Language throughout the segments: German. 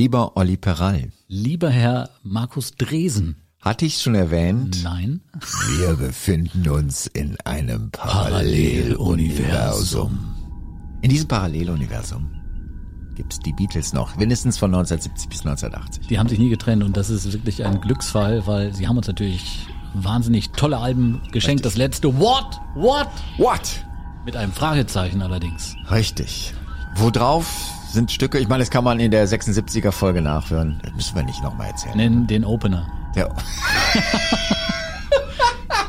Lieber Olli Peral, Lieber Herr Markus Dresen. hatte ich schon erwähnt? Nein. Wir befinden uns in einem Paralleluniversum. In diesem Paralleluniversum gibt's die Beatles noch, mindestens von 1970 bis 1980. Die haben sich nie getrennt und das ist wirklich ein Glücksfall, weil sie haben uns natürlich wahnsinnig tolle Alben geschenkt. Das letzte What? What? What? Mit einem Fragezeichen allerdings. Richtig. Worauf sind Stücke, ich meine, das kann man in der 76er Folge nachhören. Das müssen wir nicht nochmal erzählen. Nenn den Opener. Der,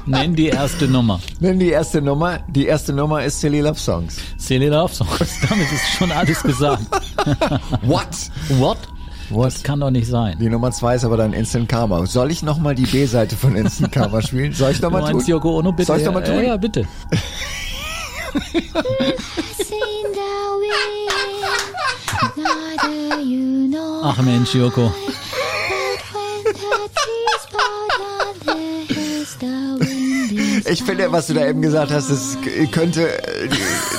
Nenn die erste Nummer. Nimm die erste Nummer. Die erste Nummer ist Silly Love Songs. Silly Love Songs. Damit ist schon alles gesagt. What? What? What? Das kann doch nicht sein. Die Nummer zwei ist aber dann Instant Karma. Soll ich nochmal die B-Seite von Instant Karma spielen? Soll ich nochmal tun? meinst Yoko Ono, bitte? Soll ich nochmal ja, tun? ja, bitte. Ach Mensch, Yoko. Ich finde, was du da eben gesagt hast, das könnte äh,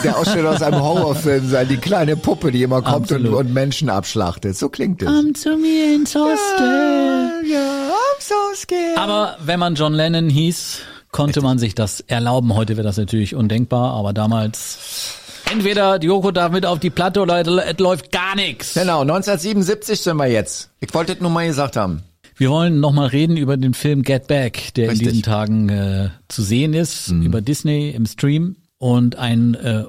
der Ausschnitt aus einem Horrorfilm sein. Die kleine Puppe, die immer kommt und, und Menschen abschlachtet. So klingt es. Komm zu mir ins Hostel. ja, I'm so scared. Aber wenn man John Lennon hieß, konnte man sich das erlauben. Heute wäre das natürlich undenkbar, aber damals entweder Yoko darf mit auf die Platte oder es läuft gar nichts. Genau, 1977 sind wir jetzt. Ich wollte es nur mal gesagt haben. Wir wollen nochmal reden über den Film Get Back, der Richtig. in diesen Tagen äh, zu sehen ist, über Disney im Stream und einen äh,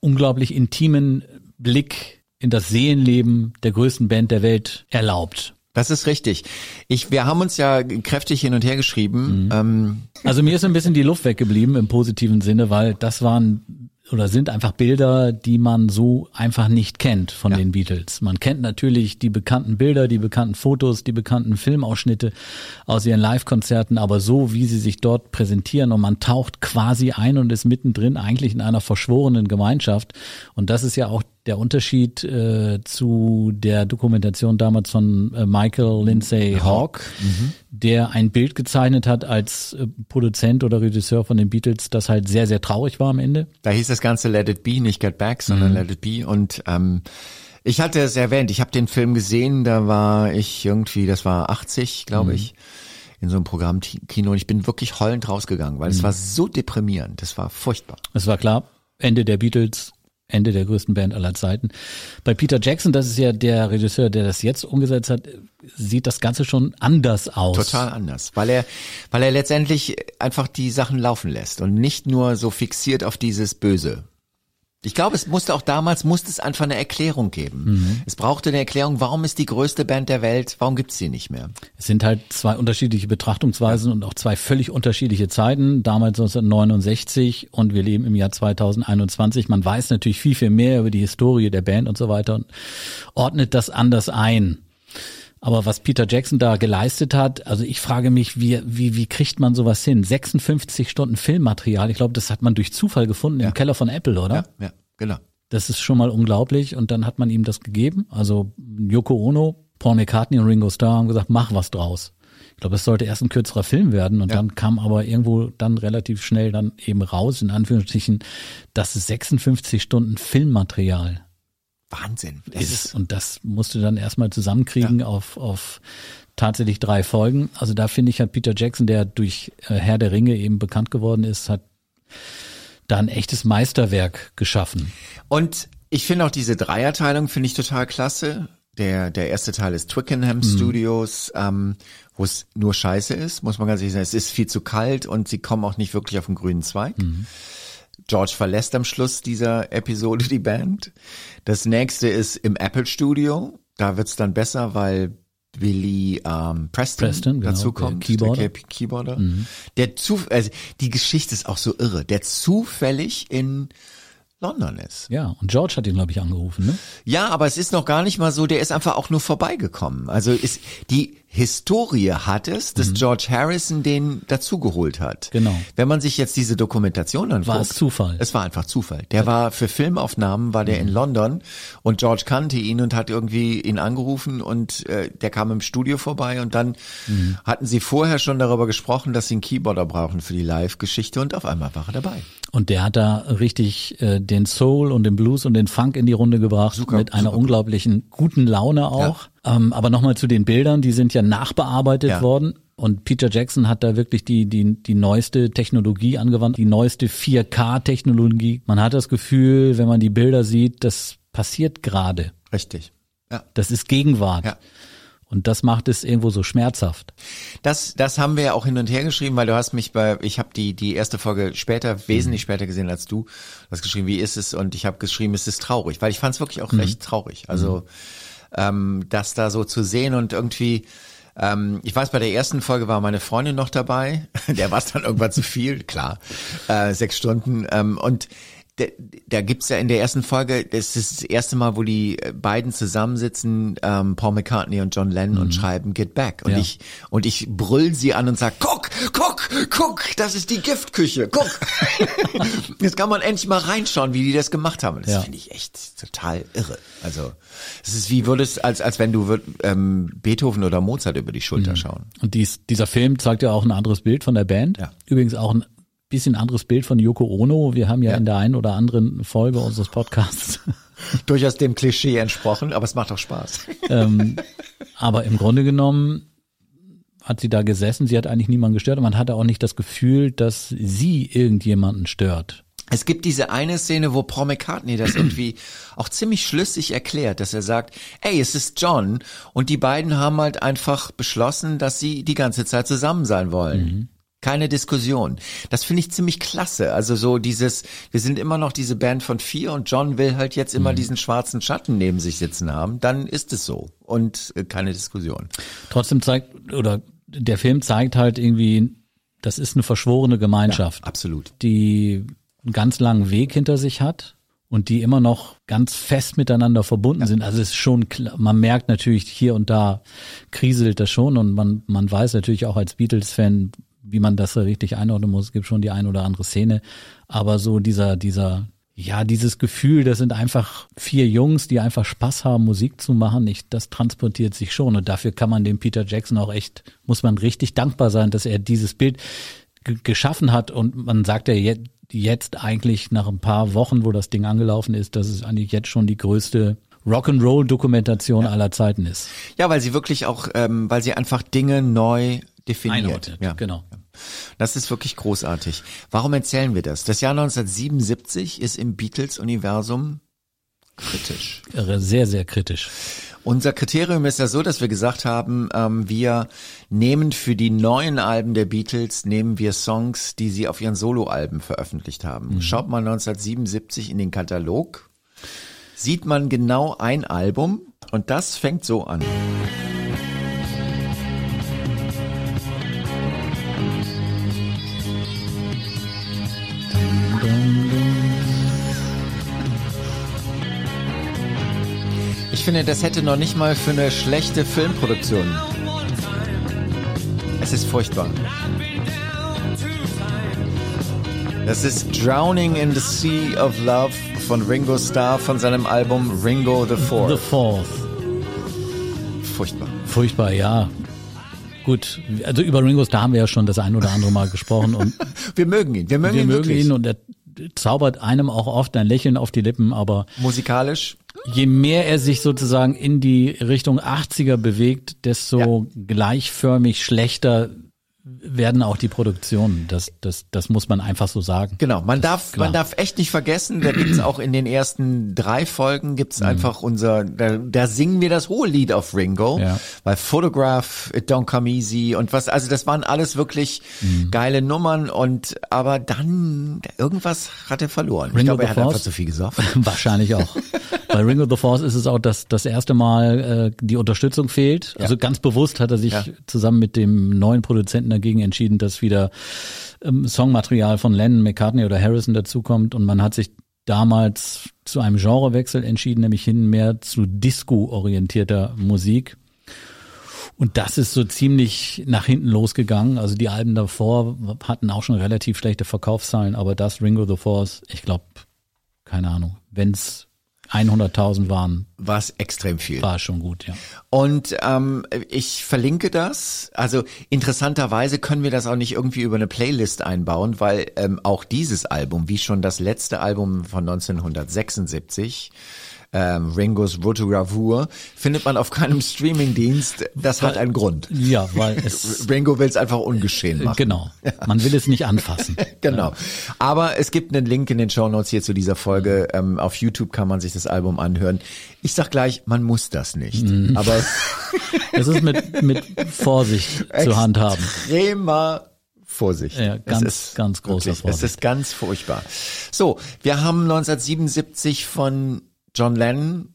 unglaublich intimen Blick in das Seelenleben der größten Band der Welt erlaubt. Das ist richtig. Ich, wir haben uns ja kräftig hin und her geschrieben. Ähm, Also mir ist ein bisschen die Luft weggeblieben im positiven Sinne, weil das waren oder sind einfach Bilder, die man so einfach nicht kennt von den Beatles. Man kennt natürlich die bekannten Bilder, die bekannten Fotos, die bekannten Filmausschnitte aus ihren Live-Konzerten, aber so wie sie sich dort präsentieren und man taucht quasi ein und ist mittendrin eigentlich in einer verschworenen Gemeinschaft. Und das ist ja auch der Unterschied äh, zu der Dokumentation damals von äh, Michael Lindsay Hawk, der ein Bild gezeichnet hat als äh, Produzent oder Regisseur von den Beatles, das halt sehr, sehr traurig war am Ende. Da hieß das Ganze Let It Be, nicht Get Back, sondern Let It Be. Und ähm, ich hatte es erwähnt, ich habe den Film gesehen, da war ich irgendwie, das war 80, glaube ich, in so einem Programmkino und ich bin wirklich heulend rausgegangen, weil es war so deprimierend, das war furchtbar. Es war klar, Ende der Beatles, Ende der größten Band aller Zeiten. Bei Peter Jackson, das ist ja der Regisseur, der das jetzt umgesetzt hat, sieht das Ganze schon anders aus. Total anders, weil er, weil er letztendlich einfach die Sachen laufen lässt und nicht nur so fixiert auf dieses Böse. Ich glaube, es musste auch damals, musste es einfach eine Erklärung geben. Es brauchte eine Erklärung, warum ist die größte Band der Welt, warum gibt's sie nicht mehr? Es sind halt zwei unterschiedliche Betrachtungsweisen und auch zwei völlig unterschiedliche Zeiten. Damals 1969 und wir leben im Jahr 2021. Man weiß natürlich viel, viel mehr über die Historie der Band und so weiter und ordnet das anders ein. Aber was Peter Jackson da geleistet hat, also ich frage mich, wie, wie, wie kriegt man sowas hin? 56 Stunden Filmmaterial, ich glaube, das hat man durch Zufall gefunden im Keller von Apple, oder? Ja, ja, genau. Das ist schon mal unglaublich. Und dann hat man ihm das gegeben. Also Yoko Ono, Paul McCartney und Ringo Starr haben gesagt, mach was draus. Ich glaube, es sollte erst ein kürzerer Film werden und dann kam aber irgendwo dann relativ schnell dann eben raus, in Anführungsstrichen, das ist 56 Stunden Filmmaterial Wahnsinn. Ist. Und das musst du dann erstmal zusammenkriegen auf, auf tatsächlich drei Folgen. Also da finde ich, hat Peter Jackson, der durch äh, Herr der Ringe eben bekannt geworden ist, hat da ein echtes Meisterwerk geschaffen. Und ich finde auch diese Dreierteilung finde ich total klasse. Der, der erste Teil ist Twickenham Studios, ähm, wo es nur Scheiße ist, muss man ganz ehrlich sagen. Es ist viel zu kalt und sie kommen auch nicht wirklich auf den grünen Zweig. George verlässt am Schluss dieser Episode die Band. Das nächste ist im Apple Studio. Da wird's dann besser, weil Billy ähm, Preston, Preston, genau, dazu der kommt, Keyboarder. der Key- Keyboarder. Der zu, also die Geschichte ist auch so irre, der zufällig in London ist. Ja, und George hat ihn, glaube ich, angerufen, ne? Ja, aber es ist noch gar nicht mal so, der ist einfach auch nur vorbeigekommen. Also ist, die Historie hat es, dass George Harrison den dazugeholt hat. Mhm. Genau. Wenn man sich jetzt diese Dokumentation anguckt. War es Zufall. Es war einfach Zufall. Der war für Filmaufnahmen, war der Mhm. in London und George kannte ihn und hat irgendwie ihn angerufen und äh, der kam im Studio vorbei und dann Mhm. hatten sie vorher schon darüber gesprochen, dass sie einen Keyboarder brauchen für die Live-Geschichte und auf einmal war er dabei. Und der hat da richtig äh, den Soul und den Blues und den Funk in die Runde gebracht Super, mit einer super. unglaublichen guten Laune auch. Ähm, aber nochmal zu den Bildern, die sind ja nachbearbeitet Ja. worden. Und Peter Jackson hat da wirklich die, die, die neueste Technologie angewandt, die neueste 4K-Technologie. Man hat das Gefühl, wenn man die Bilder sieht, das passiert gerade. Richtig. Ja. Das ist Gegenwart. Ja. Und das macht es irgendwo so schmerzhaft. Das, das haben wir ja auch hin und her geschrieben, weil du hast mich bei, ich habe die die erste Folge später, wesentlich später gesehen als du. Du hast geschrieben, wie ist es? Und ich habe geschrieben, es ist traurig, weil ich fand es wirklich auch recht traurig. Also ähm, das da so zu sehen und irgendwie, ähm, ich weiß, bei der ersten Folge war meine Freundin noch dabei. Der war es dann irgendwann zu viel, klar. Äh, sechs Stunden. Ähm, und da, gibt's ja in der ersten Folge, das ist das erste Mal, wo die äh, beiden zusammensitzen, ähm, Paul McCartney und John Lennon und schreiben Get Back. Und Ja. ich und ich brüll sie an und sag, guck, guck, guck, das ist die Giftküche, guck. Jetzt kann man endlich mal reinschauen, wie die das gemacht haben. Das Ja. finde ich echt total irre. Also es ist wie würdest, als als wenn du würd, ähm, Beethoven oder Mozart über die Mhm. Schulter schauen. Und dies, dieser Film zeigt ja auch ein anderes Bild von der Band. Ja. Übrigens auch ein bisschen anderes Bild von Yoko Ono. Wir haben ja, Ja. in der einen oder anderen Folge unseres Podcasts. Durchaus dem Klischee entsprochen, aber es macht auch Spaß. ähm, aber im Grunde genommen hat sie da gesessen, sie hat eigentlich niemanden gestört und man hatte auch nicht das Gefühl, dass sie irgendjemanden stört. Es gibt diese eine Szene, wo Paul McCartney das irgendwie auch ziemlich schlüssig erklärt, dass er sagt, ey, es ist John und die beiden haben halt einfach beschlossen, dass sie die ganze Zeit zusammen sein wollen. Keine Diskussion. Das finde ich ziemlich klasse. Also so dieses, wir sind immer noch diese Band von vier und John will halt jetzt immer diesen schwarzen Schatten neben sich sitzen haben. Dann ist es so und äh, keine Diskussion. Trotzdem zeigt, oder der Film zeigt halt irgendwie, das ist eine verschworene Gemeinschaft. Absolut. die einen ganz langen Weg hinter sich hat und die immer noch ganz fest miteinander verbunden sind. Also es ist schon klar, man merkt natürlich hier und da kriselt das schon und man, man weiß natürlich auch als Beatles-Fan, wie man das richtig einordnen muss. Es gibt schon die ein oder andere Szene. Aber so dieser, dieser, ja, dieses Gefühl, das sind einfach vier Jungs, die einfach Spaß haben, Musik zu machen. Ich, das transportiert sich schon. Und dafür kann man dem Peter Jackson auch echt, muss man richtig dankbar sein, dass er dieses Bild ge- geschaffen hat. Und man sagt ja jetzt, jetzt eigentlich nach ein paar Wochen, wo das Ding angelaufen ist, dass es eigentlich jetzt schon die größte Rock'n'Roll-Dokumentation aller Zeiten ist. Ja, weil sie wirklich auch, ähm, weil sie einfach Dinge neu definiert. Einordnet, Ja. genau. Das ist wirklich großartig. Warum erzählen wir das? Das Jahr 1977 ist im Beatles-Universum kritisch. Sehr, sehr kritisch. Unser Kriterium ist ja so, dass wir gesagt haben, ähm, wir nehmen für die neuen Alben der Beatles, nehmen wir Songs, die sie auf ihren Soloalben veröffentlicht haben. Schaut mal 1977 in den Katalog, sieht man genau ein Album und das fängt so an. Finde, das hätte noch nicht mal für eine schlechte Filmproduktion. Es ist furchtbar. Das ist Drowning in the Sea of Love von Ringo Starr von seinem Album Ringo the The Fourth. Fourth. Furchtbar. Furchtbar, ja. Gut, also über Ringos, da haben wir ja schon das ein oder andere Mal gesprochen und Wir mögen ihn. Wir mögen wir ihn mögen wirklich. ihn und er zaubert einem auch oft ein Lächeln auf die Lippen, aber Musikalisch. je mehr er sich sozusagen in die Richtung 80er bewegt, desto gleichförmig schlechter werden auch die Produktionen. Das, das, das muss man einfach so sagen. Genau, man darf, man darf echt nicht vergessen, da gibt's auch in den ersten drei Folgen gibt's mhm. einfach unser, da, da singen wir das hohe Lied auf Ringo, ja. weil Photograph, It Don't Come Easy und was, also das waren alles wirklich mhm. geile Nummern und aber dann irgendwas hat er verloren. Ringo ich glaube, er hat Force, einfach zu viel gesoffen. Wahrscheinlich auch. Bei Ringo the Force ist es auch, dass das erste Mal äh, die Unterstützung fehlt. Also ja. ganz bewusst hat er sich ja. zusammen mit dem neuen Produzenten dagegen entschieden, dass wieder ähm, Songmaterial von Lennon, McCartney oder Harrison dazukommt und man hat sich damals zu einem Genrewechsel entschieden, nämlich hin mehr zu Disco-orientierter Musik. Und das ist so ziemlich nach hinten losgegangen. Also die Alben davor hatten auch schon relativ schlechte Verkaufszahlen, aber das Ringo the Force, ich glaube, keine Ahnung, wenn's 100.000 waren. War es extrem viel. War schon gut, ja. Und ähm, ich verlinke das. Also interessanterweise können wir das auch nicht irgendwie über eine Playlist einbauen, weil ähm, auch dieses Album, wie schon das letzte Album von 1976, ähm, Ringos Rotogravur findet man auf keinem Streamingdienst. Das hat einen Grund. Ja, weil es Ringo will es einfach ungeschehen machen. Genau. Man will es nicht anfassen. genau. Aber es gibt einen Link in den Show Notes hier zu dieser Folge. Ähm, auf YouTube kann man sich das Album anhören. Ich sag gleich, man muss das nicht. Mhm. Aber es ist mit mit Vorsicht zu handhaben. Extremer Vorsicht. Ja, ganz, ist ganz großer wirklich, Vorsicht. Es ist ganz furchtbar. So, wir haben 1977 von John Lennon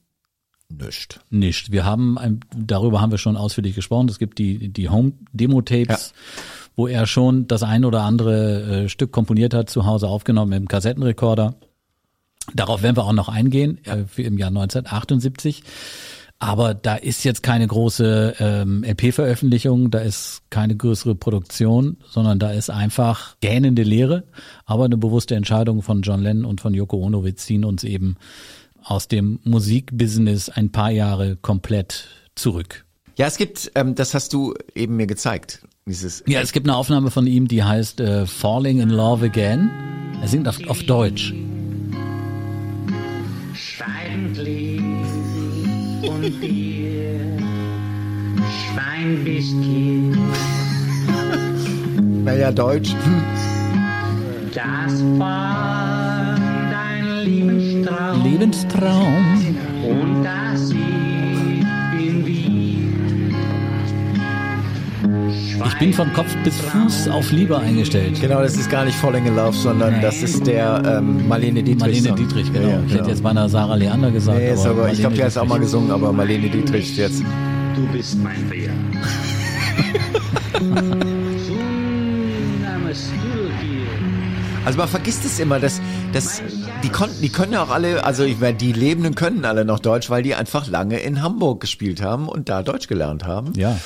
nicht. Nicht. Wir haben ein, darüber haben wir schon ausführlich gesprochen. Es gibt die die Home Demo Tapes, ja. wo er schon das ein oder andere äh, Stück komponiert hat, zu Hause aufgenommen im Kassettenrekorder. Darauf werden wir auch noch eingehen äh, im Jahr 1978. Aber da ist jetzt keine große ähm, LP-Veröffentlichung, da ist keine größere Produktion, sondern da ist einfach gähnende Lehre, aber eine bewusste Entscheidung von John Lennon und von Yoko Ono. Wir ziehen uns eben aus dem Musikbusiness ein paar Jahre komplett zurück. Ja, es gibt, ähm, das hast du eben mir gezeigt. Dieses ja, es gibt eine Aufnahme von ihm, die heißt äh, Falling in Love Again. Er singt auf, auf Deutsch. Schweigend und dir, Schwein bist hier. Naja, Deutsch. Das war dein Lebensspiel. Lebenstraum. Lebenstraum. Und das bin Ich bin von Kopf bis Fuß auf Liebe eingestellt. Genau, das ist gar nicht Falling in Love, sondern Nein. das ist der ähm, Marlene Dietrich. Marlene Song. Dietrich, genau. Ja, ja, genau. Ich hätte genau. jetzt beinahe Sarah Leander gesagt. Nee, aber, aber ich glaube, die hat es auch mal gesungen, aber Marlene Dietrich jetzt. Du bist mein Bär. Also man vergisst es immer, dass, dass die konnten, die können ja auch alle, also ich meine, die Lebenden können alle noch Deutsch, weil die einfach lange in Hamburg gespielt haben und da Deutsch gelernt haben. Ja.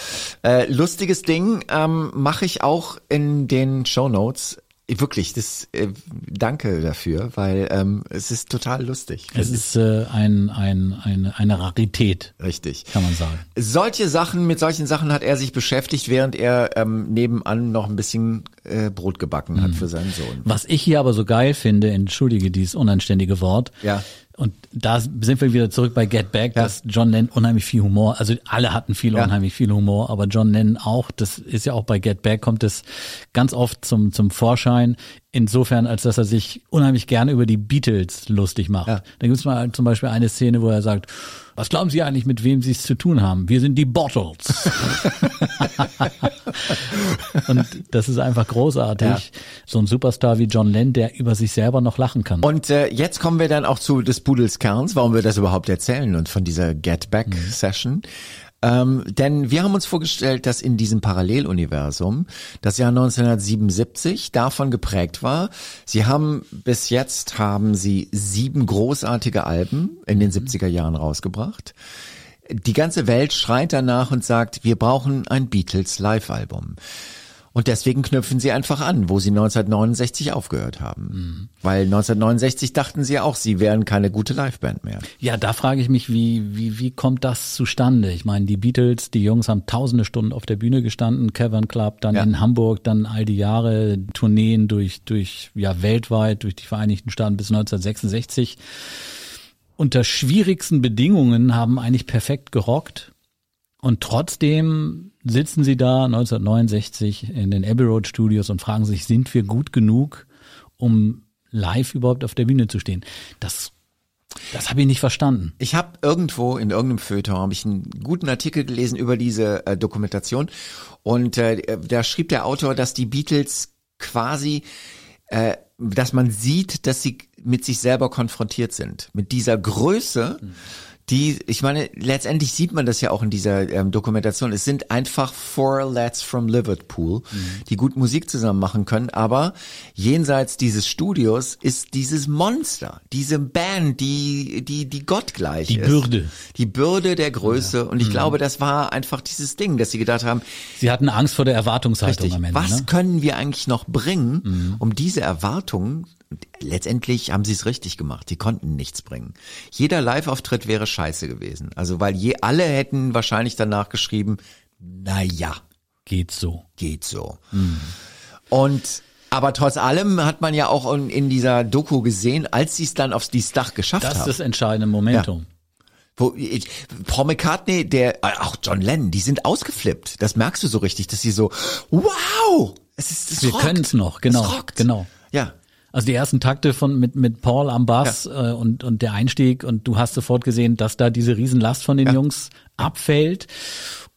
Äh, lustiges Ding ähm, mache ich auch in den Show Notes. Wirklich, das äh, danke dafür, weil ähm, es ist total lustig. Es ist äh, ein, ein, eine, eine Rarität. Richtig. Kann man sagen. Solche Sachen, mit solchen Sachen hat er sich beschäftigt, während er ähm, nebenan noch ein bisschen äh, Brot gebacken hat mhm. für seinen Sohn. Was ich hier aber so geil finde, entschuldige dieses unanständige Wort, ja. Und da sind wir wieder zurück bei Get Back, ja. dass John Lennon unheimlich viel Humor, also alle hatten viel ja. unheimlich viel Humor, aber John Lennon auch, das ist ja auch bei Get Back, kommt es ganz oft zum, zum Vorschein, insofern, als dass er sich unheimlich gerne über die Beatles lustig macht. Ja. Da gibt es mal zum Beispiel eine Szene, wo er sagt, was glauben Sie eigentlich, mit wem Sie es zu tun haben? Wir sind die Bottles. und das ist einfach großartig. Ja. So ein Superstar wie John Lennon, der über sich selber noch lachen kann. Und äh, jetzt kommen wir dann auch zu des Pudels Kerns, warum wir das überhaupt erzählen und von dieser Get Back mhm. Ähm, denn wir haben uns vorgestellt, dass in diesem Paralleluniversum das Jahr 1977 davon geprägt war. Sie haben bis jetzt haben sie sieben großartige Alben in den 70er Jahren rausgebracht. Die ganze Welt schreit danach und sagt, wir brauchen ein Beatles Live-Album. Und deswegen knüpfen sie einfach an, wo sie 1969 aufgehört haben. Mhm. Weil 1969 dachten sie auch, sie wären keine gute Liveband mehr. Ja, da frage ich mich, wie, wie, wie kommt das zustande? Ich meine, die Beatles, die Jungs haben tausende Stunden auf der Bühne gestanden, Cavern Club, dann ja. in Hamburg, dann all die Jahre Tourneen durch, durch, ja, weltweit, durch die Vereinigten Staaten bis 1966. Unter schwierigsten Bedingungen haben eigentlich perfekt gerockt Und trotzdem sitzen sie da 1969 in den Abbey Road Studios und fragen sich, sind wir gut genug, um live überhaupt auf der Bühne zu stehen? Das das habe ich nicht verstanden. Ich habe irgendwo in irgendeinem Feuilleton habe ich einen guten Artikel gelesen über diese äh, Dokumentation und äh, da schrieb der Autor, dass die Beatles quasi äh, dass man sieht, dass sie mit sich selber konfrontiert sind, mit dieser Größe. Mhm die, ich meine, letztendlich sieht man das ja auch in dieser ähm, Dokumentation. Es sind einfach four lads from Liverpool, mhm. die gut Musik zusammen machen können, aber jenseits dieses Studios ist dieses Monster, diese Band, die, die, die gottgleich die ist. Die Bürde. Die Bürde der Größe. Ja. Und ich mhm. glaube, das war einfach dieses Ding, dass sie gedacht haben. Sie hatten Angst vor der Erwartungshaltung richtig, am Ende. Was ne? können wir eigentlich noch bringen, mhm. um diese Erwartungen letztendlich haben sie es richtig gemacht. Die konnten nichts bringen. Jeder Live-Auftritt wäre scheiße gewesen. Also weil je alle hätten wahrscheinlich danach geschrieben, na ja, geht so, geht so. Mhm. Und aber trotz allem hat man ja auch in, in dieser Doku gesehen, als sie es dann aufs dieses Dach geschafft haben. Das ist das entscheidende Momentum. Ja. Wo, Paul McCartney, der, auch John Lennon, die sind ausgeflippt. Das merkst du so richtig, dass sie so, wow, es ist, es Wir können es noch, genau, genau. Ja, also die ersten Takte von mit mit Paul am Bass ja. äh, und und der Einstieg und du hast sofort gesehen, dass da diese Riesenlast von den ja. Jungs abfällt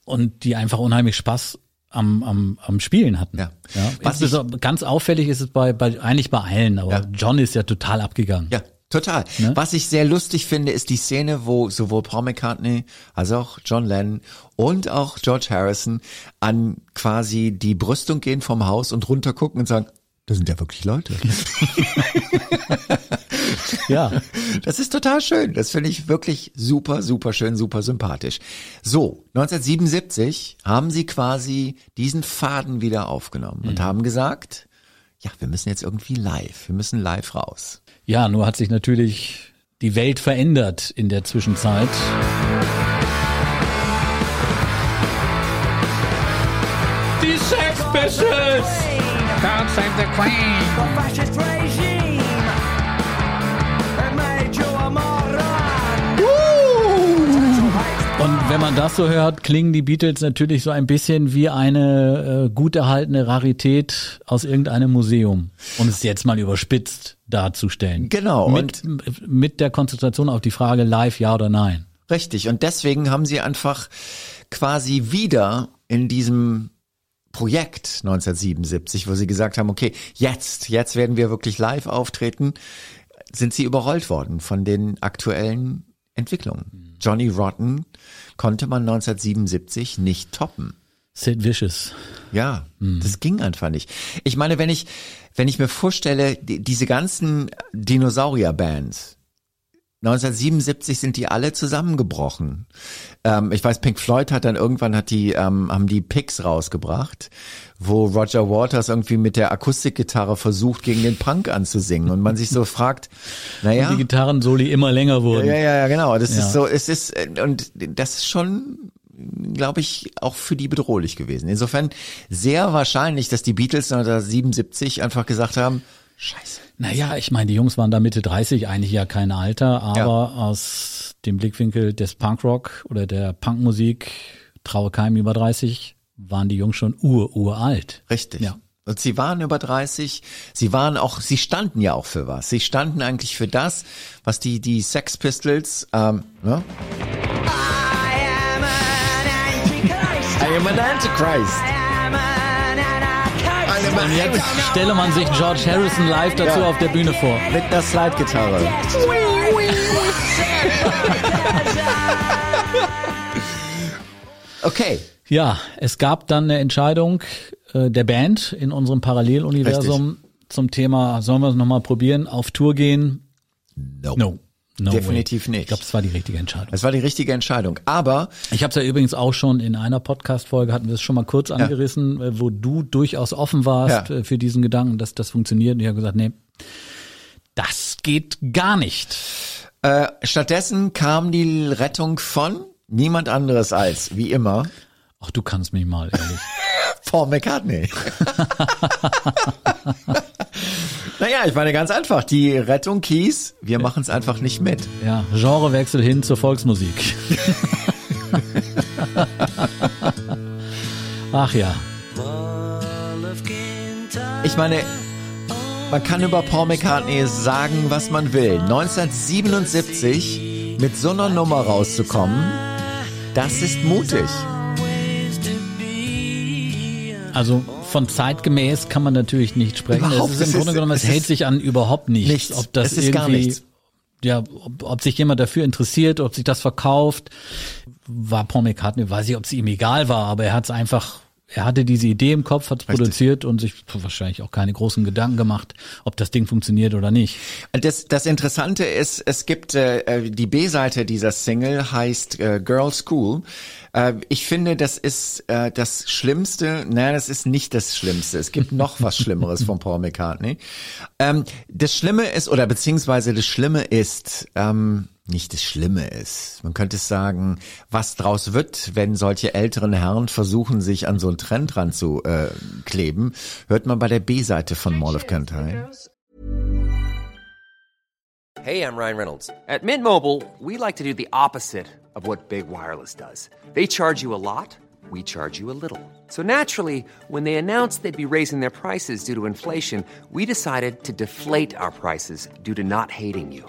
und die einfach unheimlich Spaß am, am, am Spielen hatten. Ja. ja. Was ist ganz auffällig ist es bei, bei eigentlich bei allen, aber ja. John ist ja total abgegangen. Ja. Total. Ne? Was ich sehr lustig finde, ist die Szene, wo sowohl Paul McCartney als auch John Lennon und auch George Harrison an quasi die Brüstung gehen vom Haus und runter gucken und sagen, das sind ja wirklich Leute. ja. Das ist total schön. Das finde ich wirklich super, super schön, super sympathisch. So, 1977 haben sie quasi diesen Faden wieder aufgenommen mhm. und haben gesagt, ja, wir müssen jetzt irgendwie live, wir müssen live raus. Ja, nur hat sich natürlich die Welt verändert in der Zwischenzeit. Die Sex Pistols! God save the Queen. The fascist regime made you a moron. Und wenn man das so hört, klingen die Beatles natürlich so ein bisschen wie eine äh, gut erhaltene Rarität aus irgendeinem Museum, um es jetzt mal überspitzt darzustellen. Genau. Mit, mit der Konzentration auf die Frage live ja oder nein. Richtig. Und deswegen haben sie einfach quasi wieder in diesem Projekt 1977, wo sie gesagt haben, okay, jetzt, jetzt werden wir wirklich live auftreten, sind sie überrollt worden von den aktuellen Entwicklungen. Johnny Rotten konnte man 1977 nicht toppen. Sid Vicious. Ja, mhm. das ging einfach nicht. Ich meine, wenn ich, wenn ich mir vorstelle, die, diese ganzen Dinosaurier-Bands, 1977 sind die alle zusammengebrochen. Ähm, ich weiß, Pink Floyd hat dann irgendwann hat die ähm, haben die Picks rausgebracht, wo Roger Waters irgendwie mit der Akustikgitarre versucht gegen den Punk anzusingen und man sich so fragt, naja, und die Gitarrensoli immer länger wurden. Ja, ja, ja, genau. Das ja. ist so, es ist und das ist schon glaube ich, auch für die bedrohlich gewesen. Insofern sehr wahrscheinlich, dass die Beatles 1977 einfach gesagt haben, Scheiße. Naja, ich meine, die Jungs waren da Mitte 30, eigentlich ja kein Alter, aber ja. aus dem Blickwinkel des Punkrock oder der Punkmusik, traue keinem über 30, waren die Jungs schon ur, uralt. Richtig. Ja. Und sie waren über 30, sie waren auch, sie standen ja auch für was. Sie standen eigentlich für das, was die, die Sex Pistols, ähm, ne? I am an Antichrist. I am an Antichrist. Und jetzt stelle man sich George Harrison live dazu ja. auf der Bühne vor. Mit einer Slide-Gitarre. okay. Ja, es gab dann eine Entscheidung äh, der Band in unserem Paralleluniversum Richtig. zum Thema, sollen wir es nochmal probieren, auf Tour gehen? No. no. No Definitiv way. nicht. Ich glaube, es war die richtige Entscheidung. Es war die richtige Entscheidung. Aber ich habe es ja übrigens auch schon in einer Podcast-Folge hatten wir es schon mal kurz angerissen, ja. Äh, wo du durchaus offen warst ja. Äh, für diesen Gedanken, dass das funktioniert. Und ich habe gesagt, nee, das geht gar nicht. Äh, stattdessen kam die Rettung von niemand anderes als, wie immer. Ach, du kannst mich mal, ehrlich. Paul McCartney. naja, ich meine ganz einfach, die Rettung Kies, wir machen es einfach nicht mit. Ja, Genrewechsel hin zur Volksmusik. Ach ja. Ich meine, man kann über Paul McCartney sagen, was man will. 1977 mit so einer Nummer rauszukommen, das ist mutig. Also von zeitgemäß kann man natürlich nicht sprechen. Überhaupt, es ist im Grunde ist- genommen, es es hält sich an überhaupt nichts. nichts. Ob das Es ist gar irgendwie, nichts. ja, ob, ob sich jemand dafür interessiert, ob sich das verkauft, war Paul McCartney, weiß ich, ob es ihm egal war, aber er hat es einfach, er hatte diese Idee im Kopf, hat es produziert und sich wahrscheinlich auch keine großen Gedanken gemacht, ob das Ding funktioniert oder nicht. Das, das Interessante ist, es gibt äh, äh, die B-Seite dieser Single heißt äh, Girl School. Äh, ich finde, das ist äh, das Schlimmste. Nein, das ist nicht das Schlimmste. Es gibt noch was Schlimmeres von Paul McCartney. Ähm, das Schlimme ist oder beziehungsweise das Schlimme ist. Ähm, nicht das Schlimme ist. Man könnte sagen, was draus wird, wenn solche älteren Herren versuchen, sich an so einen Trend ranzukleben, äh, kleben, hört man bei der B-Seite von Mall of Cantai. Hey, I'm Ryan Reynolds. At Mint Mobile, we like to do the opposite of what Big Wireless does. They charge you a lot, we charge you a little. So naturally, when they announced they'd be raising their prices due to inflation, we decided to deflate our prices due to not hating you.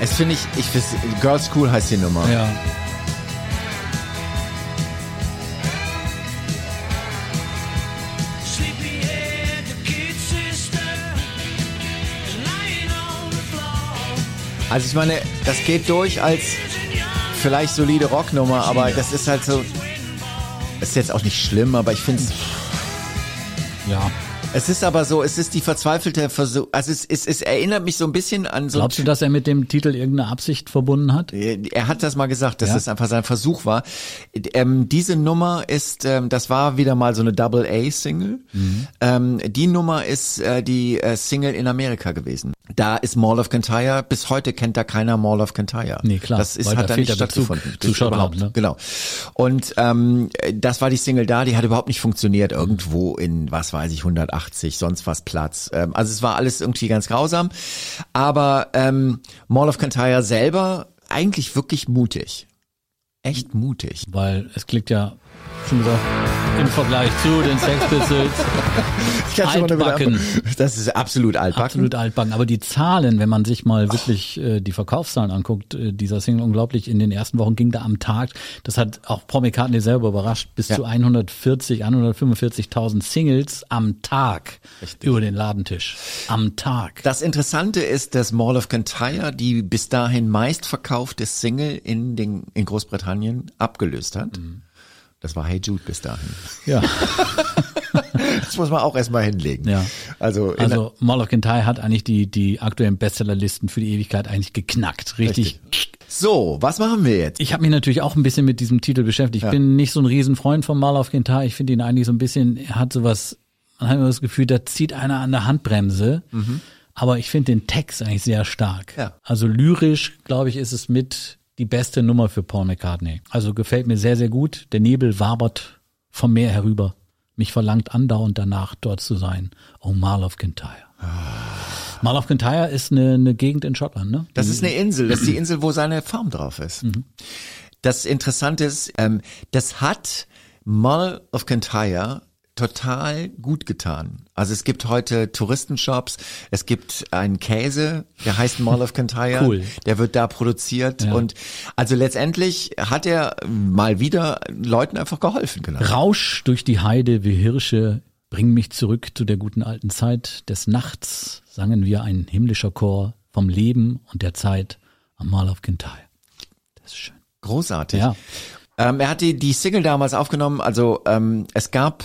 Es finde ich, ich find, Girl School heißt die Nummer. Ja. Also ich meine, das geht durch als vielleicht solide Rocknummer, aber das ist halt so, ist jetzt auch nicht schlimm, aber ich finde es, Ja. Es ist aber so, es ist die verzweifelte Versuch, also es, es, es erinnert mich so ein bisschen an so Glaubst du, dass er mit dem Titel irgendeine Absicht verbunden hat? Er hat das mal gesagt, dass Ja. es einfach sein Versuch war. Ähm, diese Nummer ist, ähm, das war wieder mal so eine Double A Single. Mhm. Ähm, die Nummer ist äh, die äh, Single in Amerika gewesen. Da ist Mall of Kintyre, bis heute kennt da keiner Mall of Kintyre. Nee, klar, Das ist, hat da nicht stattgefunden. zu Das Schottland, überhaupt, ne? Genau. Und ähm, das war die Single da, die hat überhaupt nicht funktioniert. Irgendwo in, was weiß ich, 180, sonst was Platz. Ähm, also es war alles irgendwie ganz grausam. Aber ähm, Mall of Kintyre selber eigentlich wirklich mutig. Echt mutig. Weil es klingt ja, schon gesagt, im Vergleich zu den Sex Pistols altbacken. Das ist absolut altbacken. Absolut altbacken. Aber die Zahlen, wenn man sich mal wirklich äh, die Verkaufszahlen anguckt, äh, dieser Single unglaublich, in den ersten Wochen ging da am Tag, das hat auch Paul McCartney selber überrascht, bis Ja. zu 140, 145.000 Singles am Tag über den Ladentisch. Am Tag. Das Interessante ist, dass Mall of Kintyre die bis dahin meistverkaufte Single in, den, in Großbritannien abgelöst hat. Mhm. Das war Hey Jude bis dahin. ja. Das muss man auch erstmal hinlegen. Ja. Also, Also of Kintyre hat eigentlich die, die aktuellen Bestsellerlisten für die Ewigkeit eigentlich geknackt. Richtig. so, was machen wir jetzt? Ich habe mich natürlich auch ein bisschen mit diesem Titel beschäftigt. Ich bin nicht so ein Riesenfreund von of Kintyre. Ich finde ihn eigentlich so ein bisschen, er hat sowas, man hat immer das Gefühl, da zieht einer an der Handbremse. Aber ich finde den Text eigentlich sehr stark. Ja. Also lyrisch, glaube ich, ist es mit die beste Nummer für Paul McCartney. Also gefällt mir sehr, sehr gut. Der Nebel wabert vom Meer herüber. Mich verlangt andauernd danach, dort zu sein. Oh, Mal of Kintyre. Mal of Kintyre ist eine, eine Gegend in Schottland, ne? Das ist eine Insel. Das ist die Insel, wo seine Farm drauf ist. Das Interessante ist, ähm, das hat Mull of Kintyre total gut getan. Also es gibt heute Touristenshops, es gibt einen Käse, der heißt Mull of Kintyre, Cool. der wird da produziert Ja. und also letztendlich hat er mal wieder Leuten einfach geholfen. Genau. Rausch durch die Heide wie Hirsche Bring mich zurück zu der guten alten Zeit des Nachts, sangen wir ein himmlischer Chor vom Leben und der Zeit am Mall of Kintyre. Das ist schön. Großartig. Ja. Ähm, er hat die, die Single damals aufgenommen, also ähm, es gab,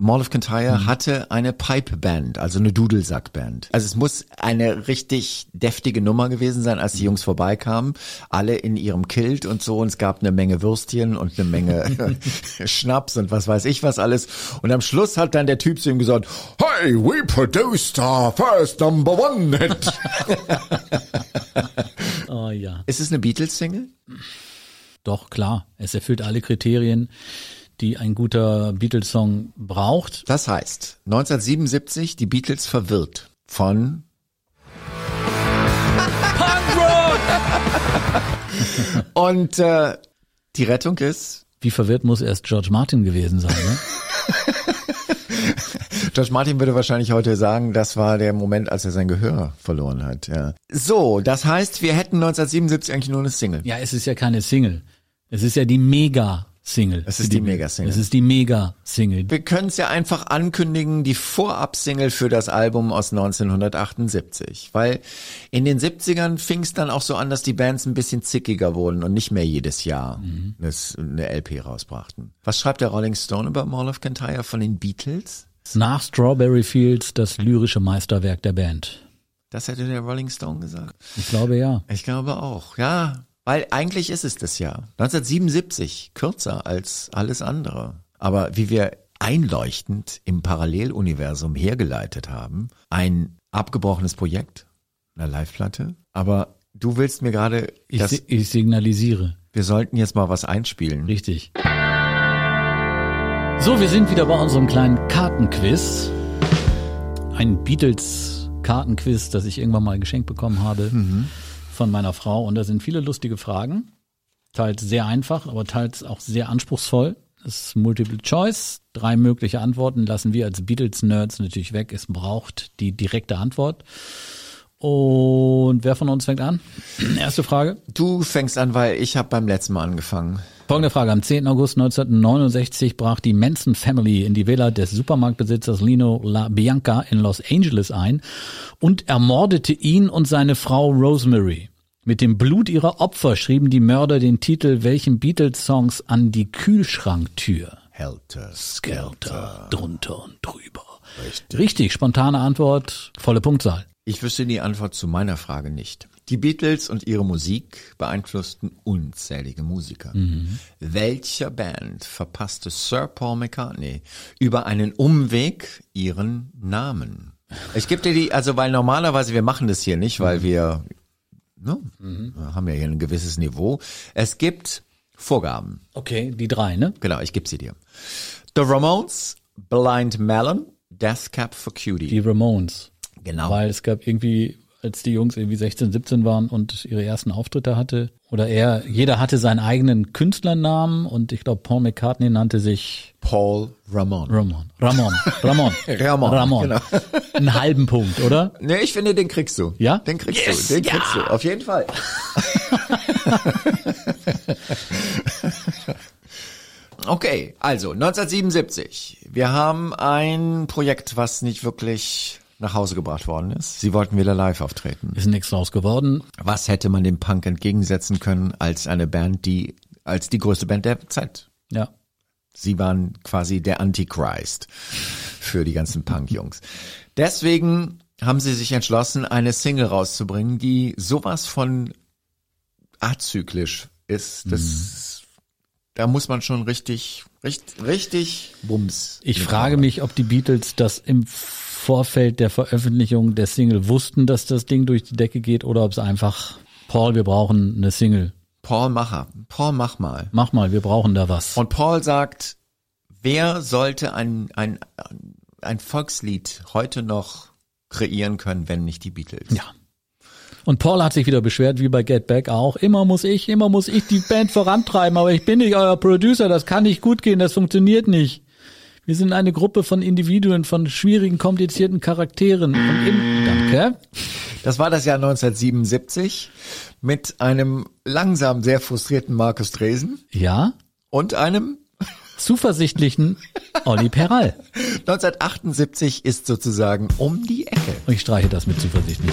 Mall of Kintyre hatte eine Pipe-Band, also eine Dudelsack-Band. Also es muss eine richtig deftige Nummer gewesen sein, als die Jungs vorbeikamen, alle in ihrem Kilt und so und es gab eine Menge Würstchen und eine Menge Schnaps und was weiß ich was alles. Und am Schluss hat dann der Typ zu ihm gesagt, Hey, we produced our first number one hit. Oh ja. Ist es eine Beatles-Single? Doch, klar. Es erfüllt alle Kriterien, die ein guter Beatles-Song braucht. Das heißt, 1977 die Beatles verwirrt von Und äh, die Rettung ist, Wie verwirrt muss erst George Martin gewesen sein, ne? George Martin würde wahrscheinlich heute sagen, das war der Moment, als er sein Gehör verloren hat. Ja. So, das heißt, wir hätten 1977 eigentlich nur eine Single. Ja, es ist ja keine Single. Es ist ja die Mega-Single. Es ist die Mega-Single. Es ist die Mega-Single. Wir können es ja einfach ankündigen, die Vorab-Single für das Album aus 1978. Weil in den 70ern fing es dann auch so an, dass die Bands ein bisschen zickiger wurden und nicht mehr jedes Jahr das, eine LP rausbrachten. Was schreibt der Rolling Stone über Mall of Kintyre von den Beatles? Nach Strawberry Fields das lyrische Meisterwerk der Band. Das hätte der Rolling Stone gesagt. Ich glaube ja. Ich glaube auch, ja. Weil eigentlich ist es das Jahr. 1977, kürzer als alles andere. Aber wie wir einleuchtend im Paralleluniversum hergeleitet haben, ein abgebrochenes Projekt, eine Live-Platte. Aber du willst mir gerade, Ich, si- ich signalisiere. wir sollten jetzt mal was einspielen. Richtig. So, wir sind wieder bei unserem kleinen Kartenquiz. Ein Beatles-Kartenquiz, das ich irgendwann mal geschenkt bekommen habe von meiner Frau. Und da sind viele lustige Fragen. Teils sehr einfach, aber teils auch sehr anspruchsvoll. Das ist Multiple Choice. Drei mögliche Antworten lassen wir als Beatles-Nerds natürlich weg. Es braucht die direkte Antwort. Und wer von uns fängt an? Erste Frage. Du fängst an, weil ich habe beim letzten Mal angefangen. Folgende Frage. Am 10. August 1969 brach die Manson Family in die Villa des Supermarktbesitzers Lino La Bianca in Los Angeles ein und ermordete ihn und seine Frau Rosemary. Mit dem Blut ihrer Opfer schrieben die Mörder den Titel welchen Beatles-Songs an die Kühlschranktür. Helter Skelter, drunter und drüber. Richtig. Richtig, spontane Antwort, volle Punktzahl. Ich wüsste die Antwort zu meiner Frage nicht. Die Beatles und ihre Musik beeinflussten unzählige Musiker. Welcher Band verpasste Sir Paul McCartney über einen Umweg ihren Namen? Ich gebe dir die, also weil normalerweise wir machen das hier nicht, weil wir ne, wir haben ja hier ein gewisses Niveau. Es gibt Vorgaben. Okay, die drei, ne? Genau, ich gebe sie dir. The Ramones, Blind Melon, Death Cab for Cutie. Die Ramones. Genau. Weil es gab irgendwie, als die Jungs irgendwie 16, 17 waren und ihre ersten Auftritte hatte, oder er, jeder hatte seinen eigenen Künstlernamen und ich glaube Paul McCartney nannte sich Paul Ramon. Ramon. Ramon. Ramon. Ramon, Ramon. genau. Einen halben Punkt, oder? Nee, ich finde, den kriegst du. Ja? Den kriegst Yes, du. Den ja. kriegst du. Auf jeden Fall. okay, also 1977. Wir haben ein Projekt, was nicht wirklich nach Hause gebracht worden ist. Sie wollten wieder live auftreten. Ist nichts draus geworden. Was hätte man dem Punk entgegensetzen können als eine Band, die als die größte Band der Zeit Ja. Sie waren quasi der Antichrist für die ganzen Punk-Jungs. Deswegen haben sie sich entschlossen, eine Single rauszubringen, die sowas von azyklisch ist. Das, da muss man schon richtig, richtig, richtig Bums. Ich frage haben. mich, ob die Beatles das im Vorfeld der Veröffentlichung der Single wussten, dass das Ding durch die Decke geht oder ob es einfach, Paul, wir brauchen eine Single. Paul Macher. Paul, mach mal. Mach mal, wir brauchen da was. Und Paul sagt, wer sollte ein, ein, ein Volkslied heute noch kreieren können, wenn nicht die Beatles? Ja. Und Paul hat sich wieder beschwert, wie bei Get Back auch. Immer muss ich, immer muss ich die Band vorantreiben, aber ich bin nicht euer Producer, das kann nicht gut gehen, das funktioniert nicht. Wir sind eine Gruppe von Individuen, von schwierigen, komplizierten Charakteren. Und danke. Das war das Jahr 1977 mit einem langsam sehr frustrierten Markus Dresen Ja, und einem zuversichtlichen Olli Peral. 1978 ist sozusagen um die Ecke. Ich streiche das mit zuversichtlich.